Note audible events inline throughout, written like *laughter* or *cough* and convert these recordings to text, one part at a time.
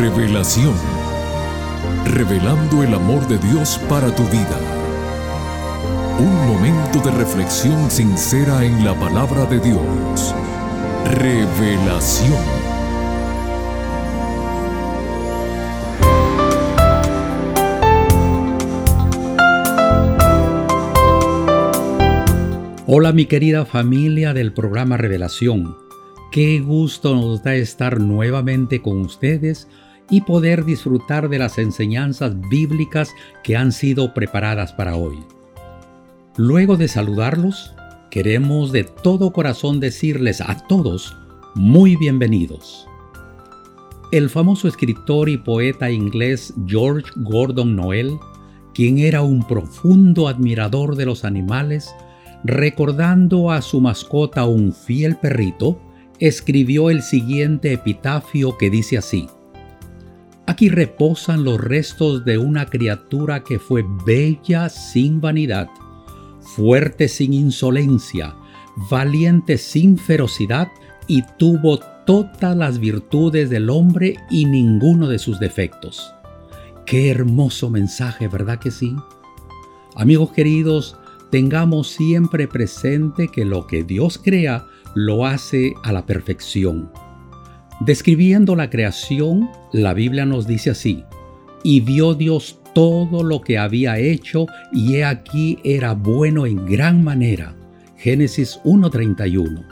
Revelación. Revelando el amor de Dios para tu vida. Un momento de reflexión sincera en la palabra de Dios. Revelación. Hola mi querida familia del programa Revelación. Qué gusto nos da estar nuevamente con ustedes y poder disfrutar de las enseñanzas bíblicas que han sido preparadas para hoy. Luego de saludarlos, queremos de todo corazón decirles a todos muy bienvenidos. El famoso escritor y poeta inglés George Gordon Noel, quien era un profundo admirador de los animales, recordando a su mascota un fiel perrito, escribió el siguiente epitafio que dice así. Aquí reposan los restos de una criatura que fue bella sin vanidad, fuerte sin insolencia, valiente sin ferocidad y tuvo todas las virtudes del hombre y ninguno de sus defectos. Qué hermoso mensaje, ¿verdad que sí? Amigos queridos, tengamos siempre presente que lo que Dios crea lo hace a la perfección. Describiendo la creación, la Biblia nos dice así, y vio Dios todo lo que había hecho, y he aquí era bueno en gran manera. Génesis 1.31.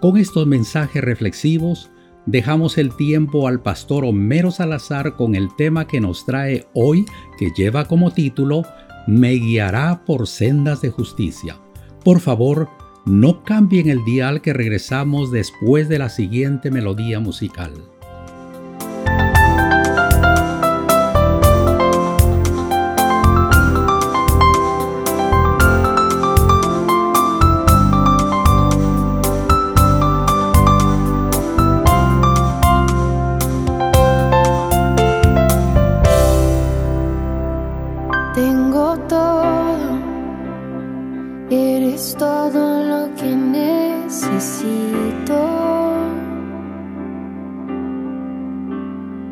Con estos mensajes reflexivos, dejamos el tiempo al pastor Homero Salazar con el tema que nos trae hoy, que lleva como título me guiará por sendas de justicia. Por favor, no cambien el dial que regresamos después de la siguiente melodía musical.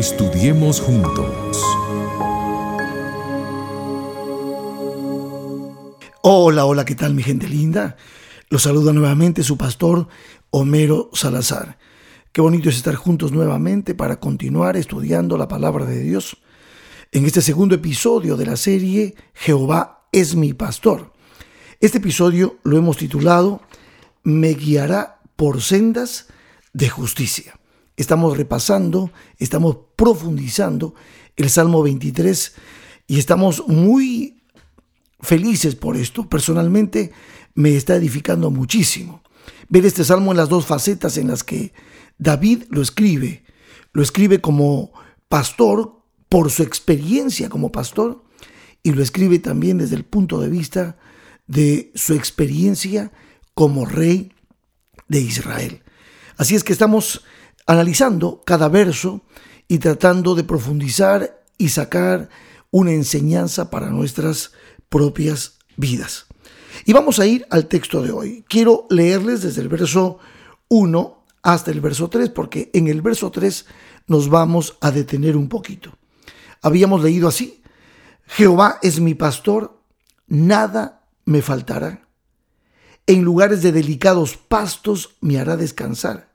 Estudiemos juntos. Hola, hola, ¿qué tal mi gente linda? Los saluda nuevamente su pastor Homero Salazar. Qué bonito es estar juntos nuevamente para continuar estudiando la palabra de Dios en este segundo episodio de la serie Jehová es mi pastor. Este episodio lo hemos titulado Me guiará por sendas de justicia. Estamos repasando, estamos profundizando el Salmo 23 y estamos muy felices por esto. Personalmente me está edificando muchísimo. Ver este salmo en las dos facetas en las que David lo escribe. Lo escribe como pastor por su experiencia como pastor y lo escribe también desde el punto de vista de su experiencia como rey de Israel. Así es que estamos analizando cada verso y tratando de profundizar y sacar una enseñanza para nuestras propias vidas. Y vamos a ir al texto de hoy. Quiero leerles desde el verso 1 hasta el verso 3, porque en el verso 3 nos vamos a detener un poquito. Habíamos leído así, Jehová es mi pastor, nada me faltará. En lugares de delicados pastos me hará descansar.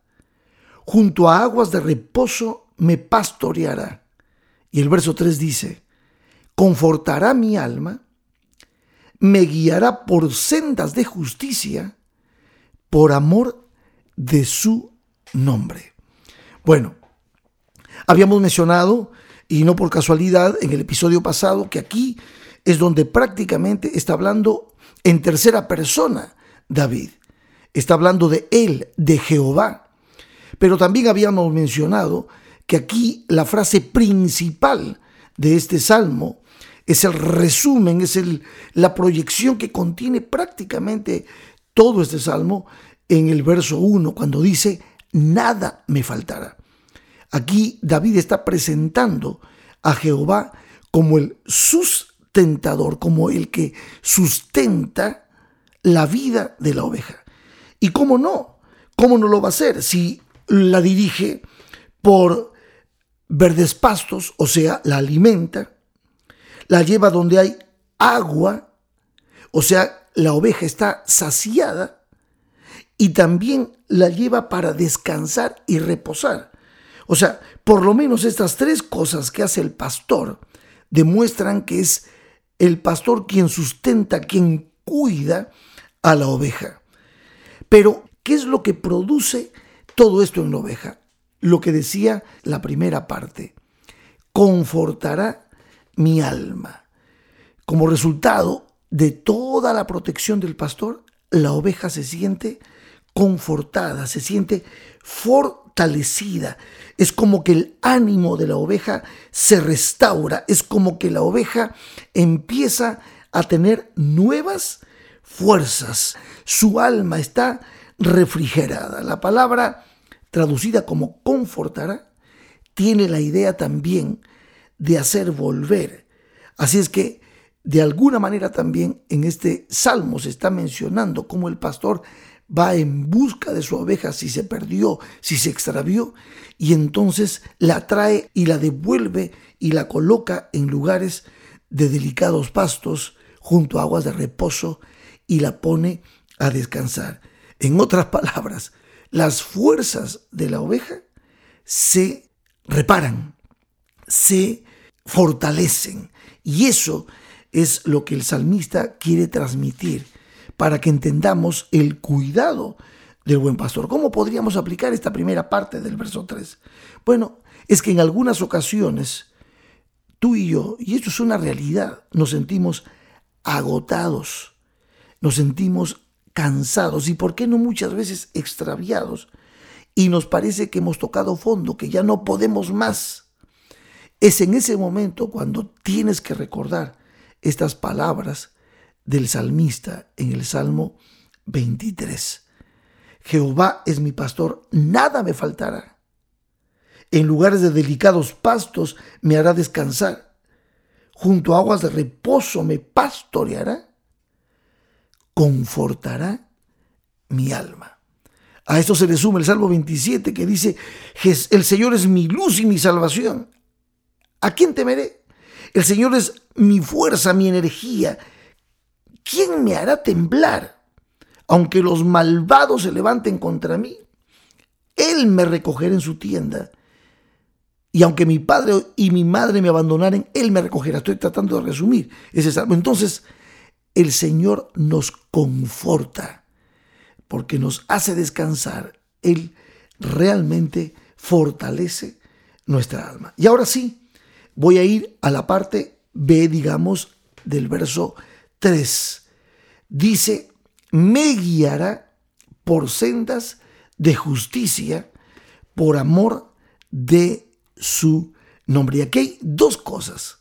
Junto a aguas de reposo me pastoreará. Y el verso 3 dice, confortará mi alma me guiará por sendas de justicia por amor de su nombre. Bueno, habíamos mencionado, y no por casualidad, en el episodio pasado, que aquí es donde prácticamente está hablando en tercera persona David. Está hablando de él, de Jehová. Pero también habíamos mencionado que aquí la frase principal de este salmo es el resumen, es el, la proyección que contiene prácticamente todo este salmo en el verso 1, cuando dice, nada me faltará. Aquí David está presentando a Jehová como el sustentador, como el que sustenta la vida de la oveja. ¿Y cómo no? ¿Cómo no lo va a hacer si la dirige por verdes pastos, o sea, la alimenta, la lleva donde hay agua, o sea, la oveja está saciada, y también la lleva para descansar y reposar. O sea, por lo menos estas tres cosas que hace el pastor demuestran que es el pastor quien sustenta, quien cuida a la oveja. Pero, ¿qué es lo que produce todo esto en la oveja? Lo que decía la primera parte, confortará mi alma. Como resultado de toda la protección del pastor, la oveja se siente confortada, se siente fortalecida. Es como que el ánimo de la oveja se restaura, es como que la oveja empieza a tener nuevas fuerzas. Su alma está refrigerada. La palabra traducida como confortará tiene la idea también de hacer volver. Así es que de alguna manera también en este salmo se está mencionando cómo el pastor va en busca de su oveja si se perdió, si se extravió, y entonces la trae y la devuelve y la coloca en lugares de delicados pastos junto a aguas de reposo y la pone a descansar. En otras palabras, las fuerzas de la oveja se reparan, se fortalecen. Y eso es lo que el salmista quiere transmitir para que entendamos el cuidado del buen pastor. ¿Cómo podríamos aplicar esta primera parte del verso 3? Bueno, es que en algunas ocasiones tú y yo, y esto es una realidad, nos sentimos agotados, nos sentimos cansados y, ¿por qué no muchas veces extraviados? Y nos parece que hemos tocado fondo, que ya no podemos más. Es en ese momento cuando tienes que recordar estas palabras del salmista en el Salmo 23. Jehová es mi pastor, nada me faltará. En lugares de delicados pastos me hará descansar. Junto a aguas de reposo me pastoreará. Confortará mi alma. A esto se le suma el Salmo 27 que dice, el Señor es mi luz y mi salvación. ¿A quién temeré? El Señor es mi fuerza, mi energía. ¿Quién me hará temblar? Aunque los malvados se levanten contra mí, Él me recogerá en su tienda. Y aunque mi padre y mi madre me abandonaren, Él me recogerá. Estoy tratando de resumir ese salmo. Entonces, el Señor nos conforta porque nos hace descansar. Él realmente fortalece nuestra alma. Y ahora sí, voy a ir a la parte B, digamos, del verso 3. Dice, me guiará por sendas de justicia por amor de su nombre. Y aquí hay dos cosas.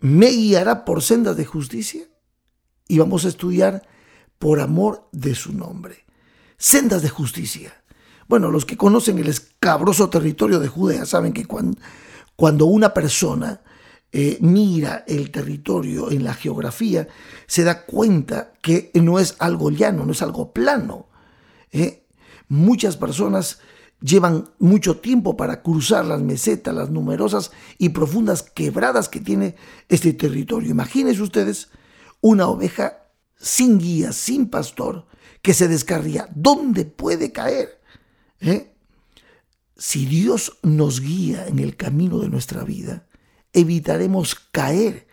Me guiará por sendas de justicia y vamos a estudiar por amor de su nombre. Sendas de justicia. Bueno, los que conocen el escabroso territorio de Judea saben que cuando, cuando una persona eh, mira el territorio en la geografía, se da cuenta que no es algo llano, no es algo plano. ¿eh? Muchas personas llevan mucho tiempo para cruzar las mesetas, las numerosas y profundas quebradas que tiene este territorio. Imagínense ustedes una oveja sin guía, sin pastor, que se descarría. ¿Dónde puede caer? ¿Eh? Si Dios nos guía en el camino de nuestra vida, evitaremos caer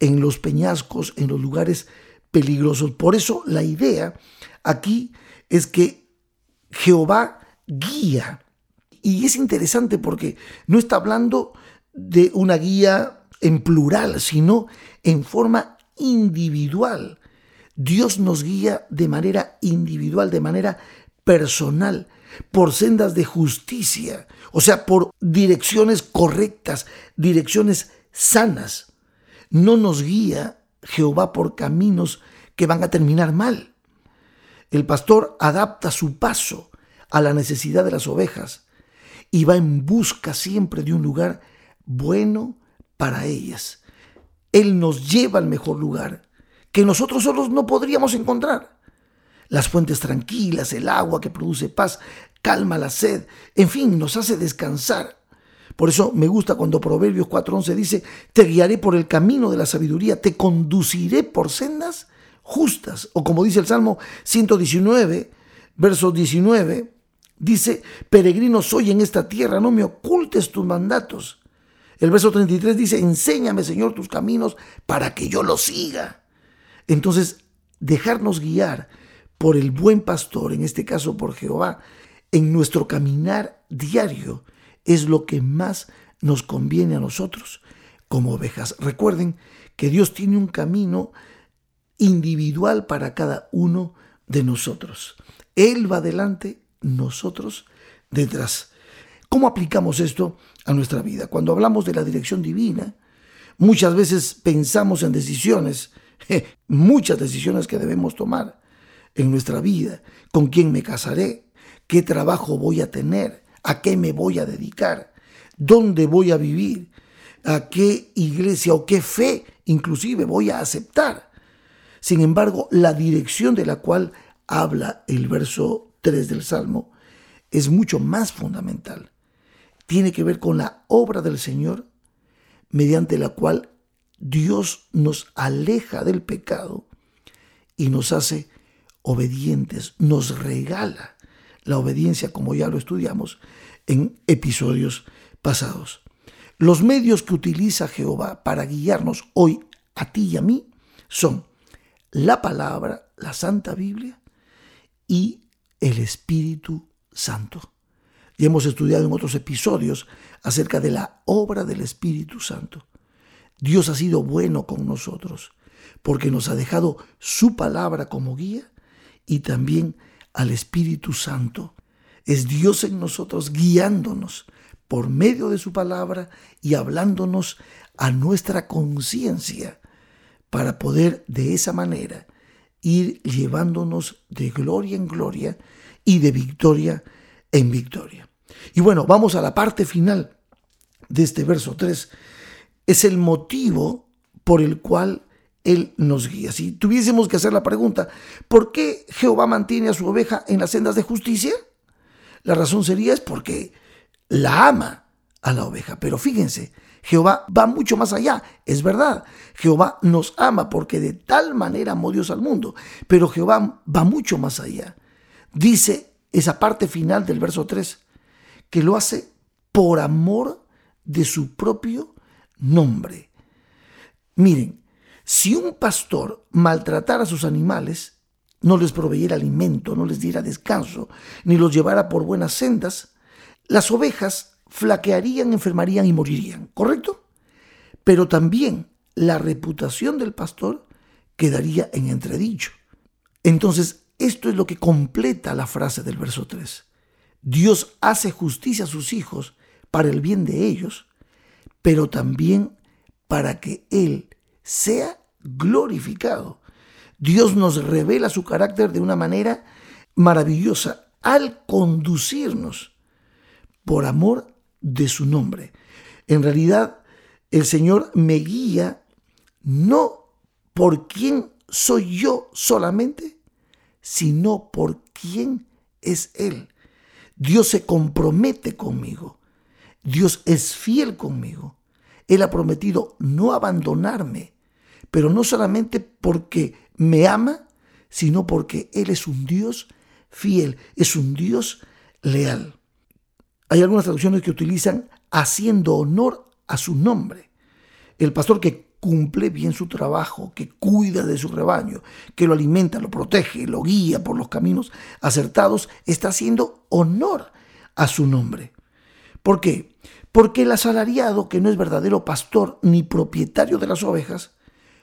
en los peñascos, en los lugares peligrosos. Por eso la idea aquí es que Jehová guía. Y es interesante porque no está hablando de una guía en plural, sino en forma individual. Dios nos guía de manera individual, de manera personal, por sendas de justicia, o sea, por direcciones correctas, direcciones sanas. No nos guía Jehová por caminos que van a terminar mal. El pastor adapta su paso a la necesidad de las ovejas y va en busca siempre de un lugar bueno para ellas. Él nos lleva al mejor lugar que nosotros solos no podríamos encontrar. Las fuentes tranquilas, el agua que produce paz, calma la sed, en fin, nos hace descansar. Por eso me gusta cuando Proverbios 4:11 dice, te guiaré por el camino de la sabiduría, te conduciré por sendas justas. O como dice el Salmo 119, verso 19, dice, peregrino soy en esta tierra, no me ocultes tus mandatos. El verso 33 dice, enséñame Señor tus caminos para que yo los siga. Entonces, dejarnos guiar por el buen pastor, en este caso por Jehová, en nuestro caminar diario es lo que más nos conviene a nosotros como ovejas. Recuerden que Dios tiene un camino individual para cada uno de nosotros. Él va adelante, nosotros detrás. ¿Cómo aplicamos esto a nuestra vida? Cuando hablamos de la dirección divina, muchas veces pensamos en decisiones, *laughs* muchas decisiones que debemos tomar en nuestra vida. ¿Con quién me casaré? ¿Qué trabajo voy a tener? ¿A qué me voy a dedicar? ¿Dónde voy a vivir? ¿A qué iglesia o qué fe inclusive voy a aceptar? Sin embargo, la dirección de la cual habla el verso 3 del Salmo es mucho más fundamental tiene que ver con la obra del Señor mediante la cual Dios nos aleja del pecado y nos hace obedientes, nos regala la obediencia como ya lo estudiamos en episodios pasados. Los medios que utiliza Jehová para guiarnos hoy a ti y a mí son la palabra, la Santa Biblia y el Espíritu Santo. Y hemos estudiado en otros episodios acerca de la obra del Espíritu Santo. Dios ha sido bueno con nosotros porque nos ha dejado su palabra como guía y también al Espíritu Santo. Es Dios en nosotros guiándonos por medio de su palabra y hablándonos a nuestra conciencia para poder de esa manera ir llevándonos de gloria en gloria y de victoria en victoria. Y bueno, vamos a la parte final de este verso 3. Es el motivo por el cual Él nos guía. Si tuviésemos que hacer la pregunta, ¿por qué Jehová mantiene a su oveja en las sendas de justicia? La razón sería es porque la ama a la oveja. Pero fíjense, Jehová va mucho más allá, es verdad. Jehová nos ama porque de tal manera amó Dios al mundo. Pero Jehová va mucho más allá. Dice esa parte final del verso 3, que lo hace por amor de su propio nombre. Miren, si un pastor maltratara a sus animales, no les proveyera alimento, no les diera descanso, ni los llevara por buenas sendas, las ovejas flaquearían, enfermarían y morirían, ¿correcto? Pero también la reputación del pastor quedaría en entredicho. Entonces, esto es lo que completa la frase del verso 3. Dios hace justicia a sus hijos para el bien de ellos, pero también para que Él sea glorificado. Dios nos revela su carácter de una manera maravillosa al conducirnos por amor de su nombre. En realidad, el Señor me guía no por quién soy yo solamente, sino por quién es Él. Dios se compromete conmigo. Dios es fiel conmigo. Él ha prometido no abandonarme, pero no solamente porque me ama, sino porque Él es un Dios fiel, es un Dios leal. Hay algunas traducciones que utilizan haciendo honor a su nombre. El pastor que cumple bien su trabajo, que cuida de su rebaño, que lo alimenta, lo protege, lo guía por los caminos acertados, está haciendo honor a su nombre. ¿Por qué? Porque el asalariado, que no es verdadero pastor ni propietario de las ovejas,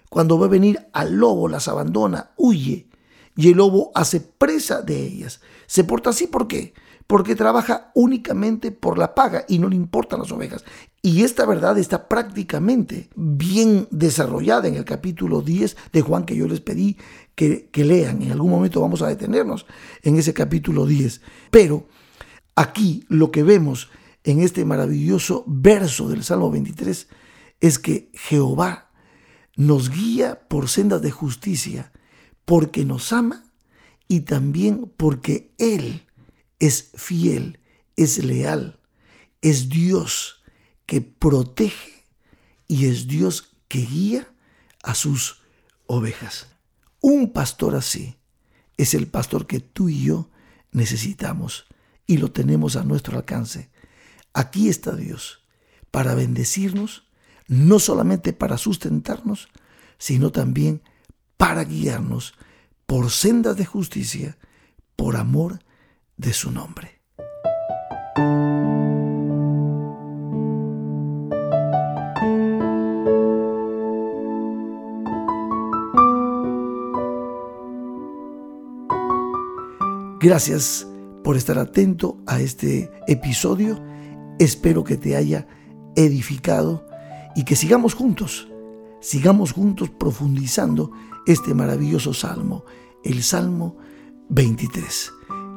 cuando ve venir al lobo, las abandona, huye, y el lobo hace presa de ellas. Se porta así, ¿por qué? Porque trabaja únicamente por la paga y no le importan las ovejas. Y esta verdad está prácticamente bien desarrollada en el capítulo 10 de Juan que yo les pedí que, que lean. En algún momento vamos a detenernos en ese capítulo 10. Pero aquí lo que vemos en este maravilloso verso del Salmo 23 es que Jehová nos guía por sendas de justicia porque nos ama y también porque Él es fiel, es leal, es Dios que protege y es Dios que guía a sus ovejas. Un pastor así es el pastor que tú y yo necesitamos y lo tenemos a nuestro alcance. Aquí está Dios para bendecirnos, no solamente para sustentarnos, sino también para guiarnos por sendas de justicia, por amor de su nombre. Gracias por estar atento a este episodio. Espero que te haya edificado y que sigamos juntos, sigamos juntos profundizando este maravilloso salmo, el Salmo 23.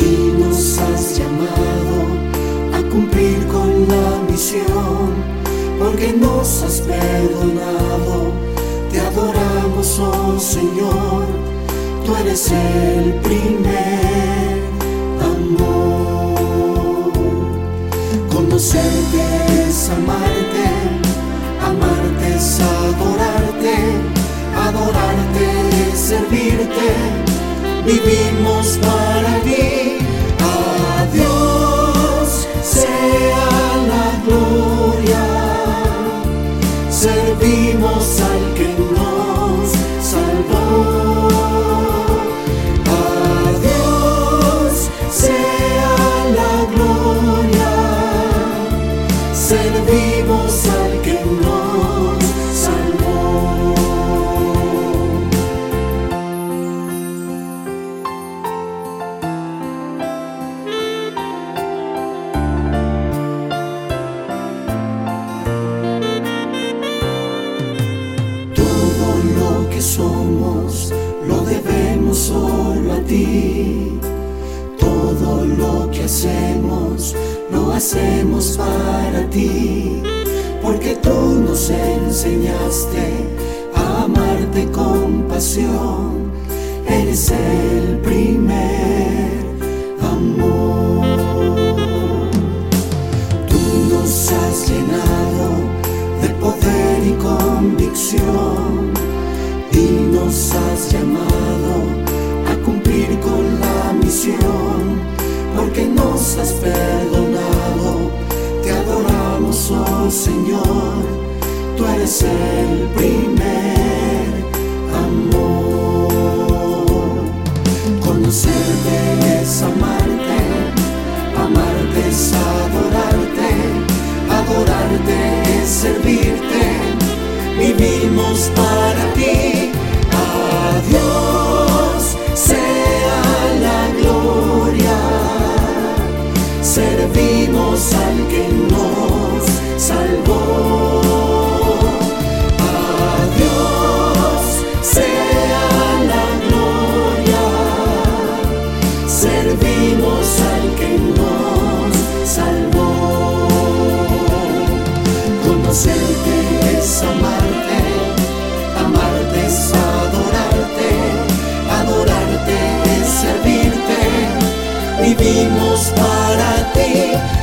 Y nos has llamado a cumplir con la misión porque nos has perdonado te adoramos, oh Señor, tú eres el primer amor. Conocerte es amarte, amarte es adorarte, adorarte es servirte, vivimos para ti. A Dios sea la gloria, servimos al que nos salvó. Convicción y nos has llamado a cumplir con la misión porque nos has perdonado. Te adoramos, oh Señor, tú eres el primer amor. Conocerte es amarte, amarte es adorarte, adorarte es servirte, vivimos para ti. A Dios sea la gloria, servimos al que nos salvó. A Dios sea la gloria, servimos al que nos salvó. Conocerte es amarte, vivimos para ti.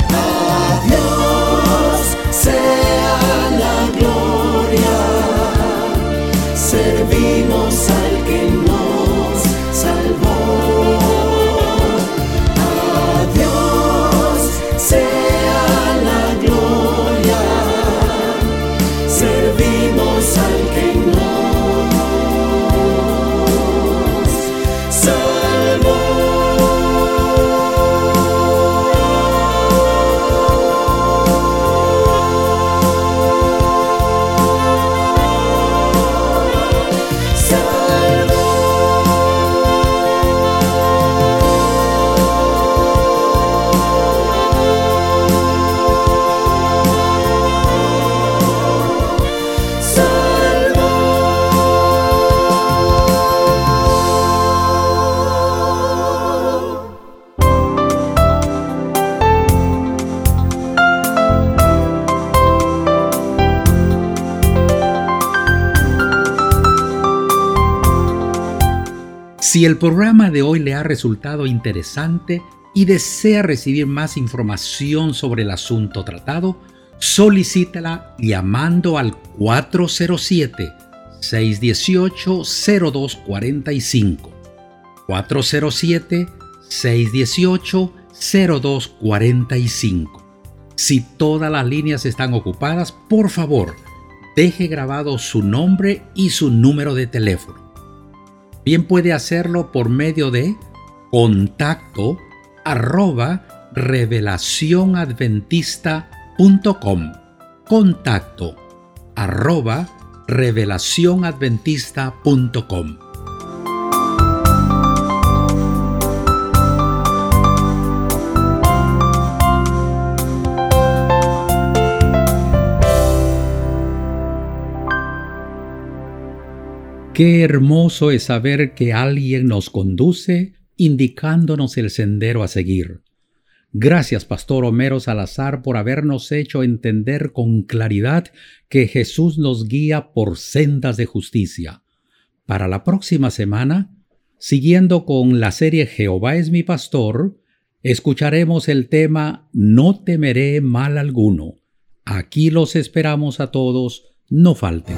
Si el programa de hoy le ha resultado interesante y desea recibir más información sobre el asunto tratado, solicítela llamando al 407-618-0245. 407-618-0245. Si todas las líneas están ocupadas, por favor, deje grabado su nombre y su número de teléfono. Bien puede hacerlo por medio de contacto arroba revelacionadventista.com. Contacto arroba revelacionadventista.com. Qué hermoso es saber que alguien nos conduce indicándonos el sendero a seguir. Gracias, Pastor Homero Salazar, por habernos hecho entender con claridad que Jesús nos guía por sendas de justicia. Para la próxima semana, siguiendo con la serie Jehová es mi pastor, escucharemos el tema No temeré mal alguno. Aquí los esperamos a todos no falten.